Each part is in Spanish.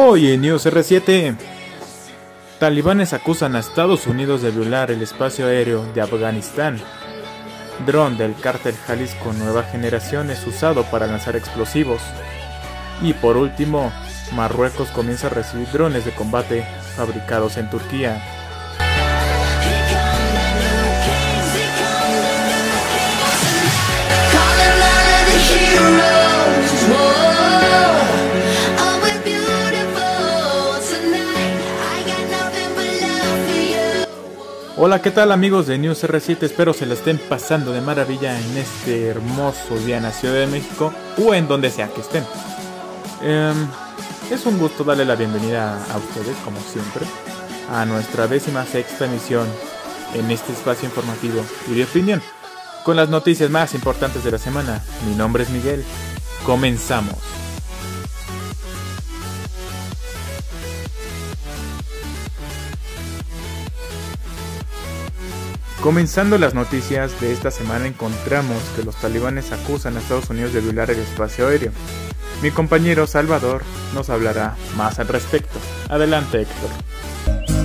Hoy en News R7, talibanes acusan a Estados Unidos de violar el espacio aéreo de Afganistán. Dron del cártel Jalisco Nueva Generación es usado para lanzar explosivos. Y por último, Marruecos comienza a recibir drones de combate fabricados en Turquía. Hola, ¿qué tal amigos de News R7? Espero se la estén pasando de maravilla en este hermoso día en la Ciudad de México o en donde sea que estén. Em, es un gusto darle la bienvenida a ustedes, como siempre, a nuestra décima sexta emisión en este espacio informativo y de opinión, con las noticias más importantes de la semana. Mi nombre es Miguel. Comenzamos. Comenzando las noticias de esta semana encontramos que los talibanes acusan a Estados Unidos de violar el espacio aéreo. Mi compañero Salvador nos hablará más al respecto. Adelante Héctor.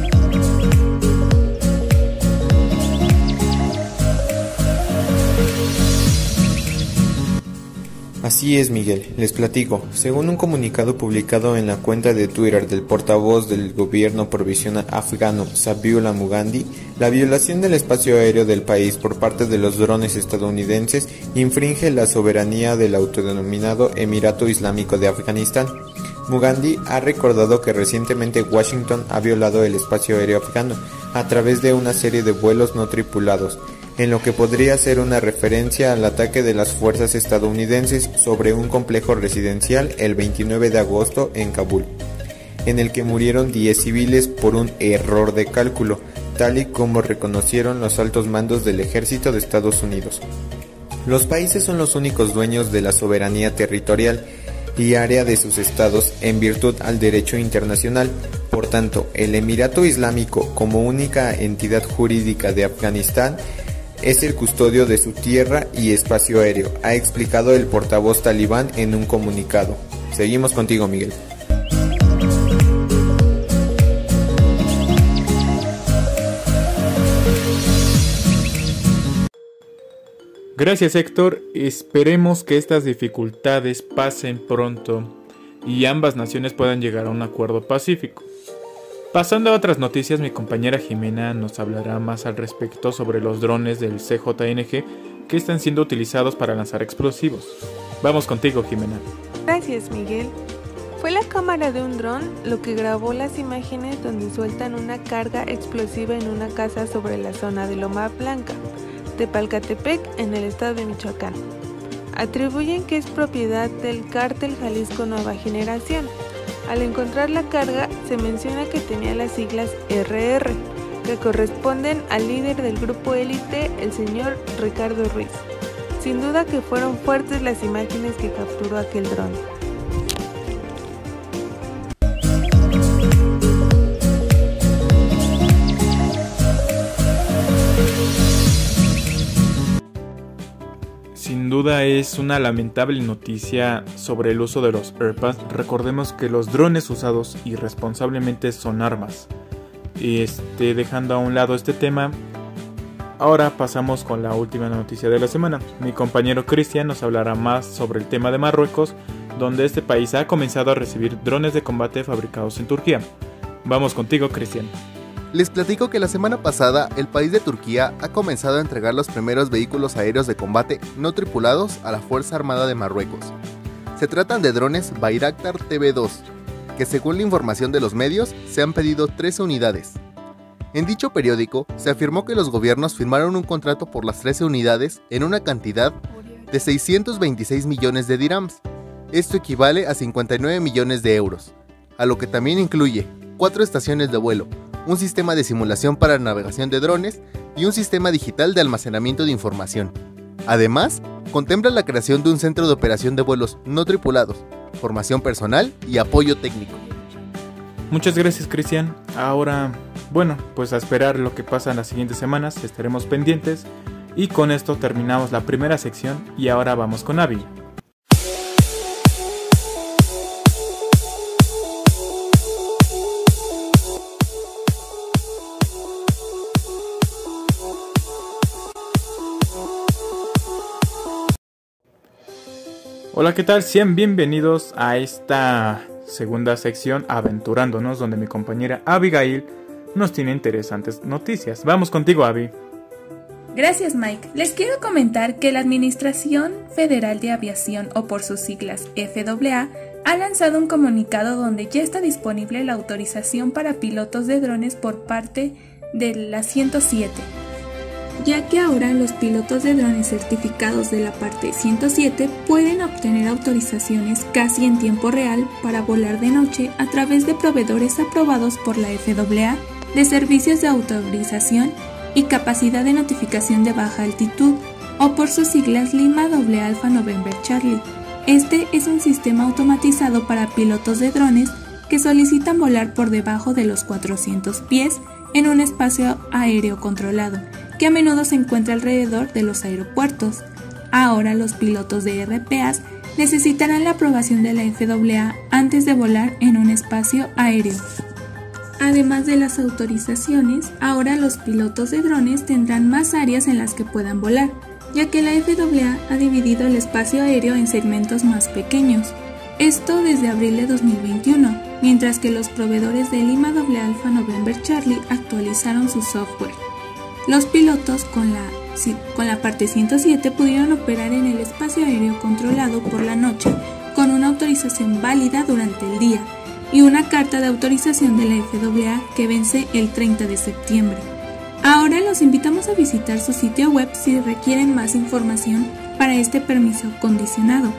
Así es, Miguel, les platico. Según un comunicado publicado en la cuenta de Twitter del portavoz del gobierno provisional afgano, Sabiullah Mugandi, la violación del espacio aéreo del país por parte de los drones estadounidenses infringe la soberanía del autodenominado Emirato Islámico de Afganistán. Mugandi ha recordado que recientemente Washington ha violado el espacio aéreo afgano a través de una serie de vuelos no tripulados en lo que podría ser una referencia al ataque de las fuerzas estadounidenses sobre un complejo residencial el 29 de agosto en Kabul, en el que murieron 10 civiles por un error de cálculo, tal y como reconocieron los altos mandos del ejército de Estados Unidos. Los países son los únicos dueños de la soberanía territorial y área de sus estados en virtud al derecho internacional. Por tanto, el Emirato Islámico, como única entidad jurídica de Afganistán, es el custodio de su tierra y espacio aéreo, ha explicado el portavoz talibán en un comunicado. Seguimos contigo, Miguel. Gracias Héctor, esperemos que estas dificultades pasen pronto y ambas naciones puedan llegar a un acuerdo pacífico. Pasando a otras noticias, mi compañera Jimena nos hablará más al respecto sobre los drones del CJNG que están siendo utilizados para lanzar explosivos. Vamos contigo, Jimena. Gracias, Miguel. Fue la cámara de un dron lo que grabó las imágenes donde sueltan una carga explosiva en una casa sobre la zona de Loma Blanca, Tepalcatepec, en el estado de Michoacán. Atribuyen que es propiedad del cártel Jalisco Nueva Generación, al encontrar la carga, se menciona que tenía las siglas RR, que corresponden al líder del grupo élite, el señor Ricardo Ruiz. Sin duda que fueron fuertes las imágenes que capturó aquel dron. Duda es una lamentable noticia sobre el uso de los AirPods. Recordemos que los drones usados irresponsablemente son armas. Este, dejando a un lado este tema, ahora pasamos con la última noticia de la semana. Mi compañero Cristian nos hablará más sobre el tema de Marruecos, donde este país ha comenzado a recibir drones de combate fabricados en Turquía. Vamos contigo, Cristian. Les platico que la semana pasada el país de Turquía ha comenzado a entregar los primeros vehículos aéreos de combate no tripulados a la Fuerza Armada de Marruecos. Se tratan de drones Bayraktar TB2, que según la información de los medios se han pedido 13 unidades. En dicho periódico se afirmó que los gobiernos firmaron un contrato por las 13 unidades en una cantidad de 626 millones de dirhams. Esto equivale a 59 millones de euros, a lo que también incluye cuatro estaciones de vuelo, un sistema de simulación para navegación de drones y un sistema digital de almacenamiento de información. Además, contempla la creación de un centro de operación de vuelos no tripulados, formación personal y apoyo técnico. Muchas gracias Cristian. Ahora, bueno, pues a esperar lo que pasa en las siguientes semanas, estaremos pendientes. Y con esto terminamos la primera sección y ahora vamos con Abby. Hola, ¿qué tal? Sean bienvenidos a esta segunda sección Aventurándonos, donde mi compañera Abigail nos tiene interesantes noticias. Vamos contigo, Abby. Gracias, Mike. Les quiero comentar que la Administración Federal de Aviación, o por sus siglas FAA, ha lanzado un comunicado donde ya está disponible la autorización para pilotos de drones por parte de la 107 ya que ahora los pilotos de drones certificados de la parte 107 pueden obtener autorizaciones casi en tiempo real para volar de noche a través de proveedores aprobados por la FAA de servicios de autorización y capacidad de notificación de baja altitud, o por sus siglas Lima Doble Alfa November Charlie. Este es un sistema automatizado para pilotos de drones que solicitan volar por debajo de los 400 pies en un espacio aéreo controlado que a menudo se encuentra alrededor de los aeropuertos. Ahora los pilotos de RPAs necesitarán la aprobación de la FAA antes de volar en un espacio aéreo. Además de las autorizaciones, ahora los pilotos de drones tendrán más áreas en las que puedan volar, ya que la FAA ha dividido el espacio aéreo en segmentos más pequeños. Esto desde abril de 2021, mientras que los proveedores de Lima Doble Alpha November Charlie actualizaron su software. Los pilotos con la, parte 107 pudieron operar en el espacio aéreo controlado por la noche con una autorización válida durante el día y una carta de autorización de la FAA que vence el 30 de septiembre. Ahora los invitamos a visitar su sitio web si requieren más información para este permiso condicionado.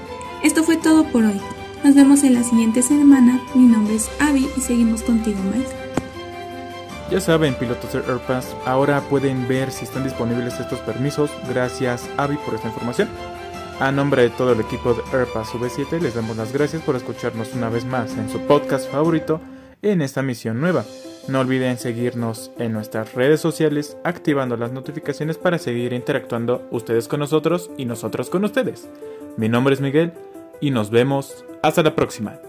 Esto fue todo por hoy. Nos vemos en la siguiente semana. Mi nombre es Abby y seguimos contigo, Mike. Ya saben, pilotos de AirPass, ahora pueden ver si están disponibles estos permisos. Gracias, Avi, por esta información. A nombre de todo el equipo de AirPass V7, les damos las gracias por escucharnos una vez más en su podcast favorito en esta misión nueva. No olviden seguirnos en nuestras redes sociales, activando las notificaciones para seguir interactuando ustedes con nosotros y nosotros con ustedes. Mi nombre es Miguel y nos vemos hasta la próxima.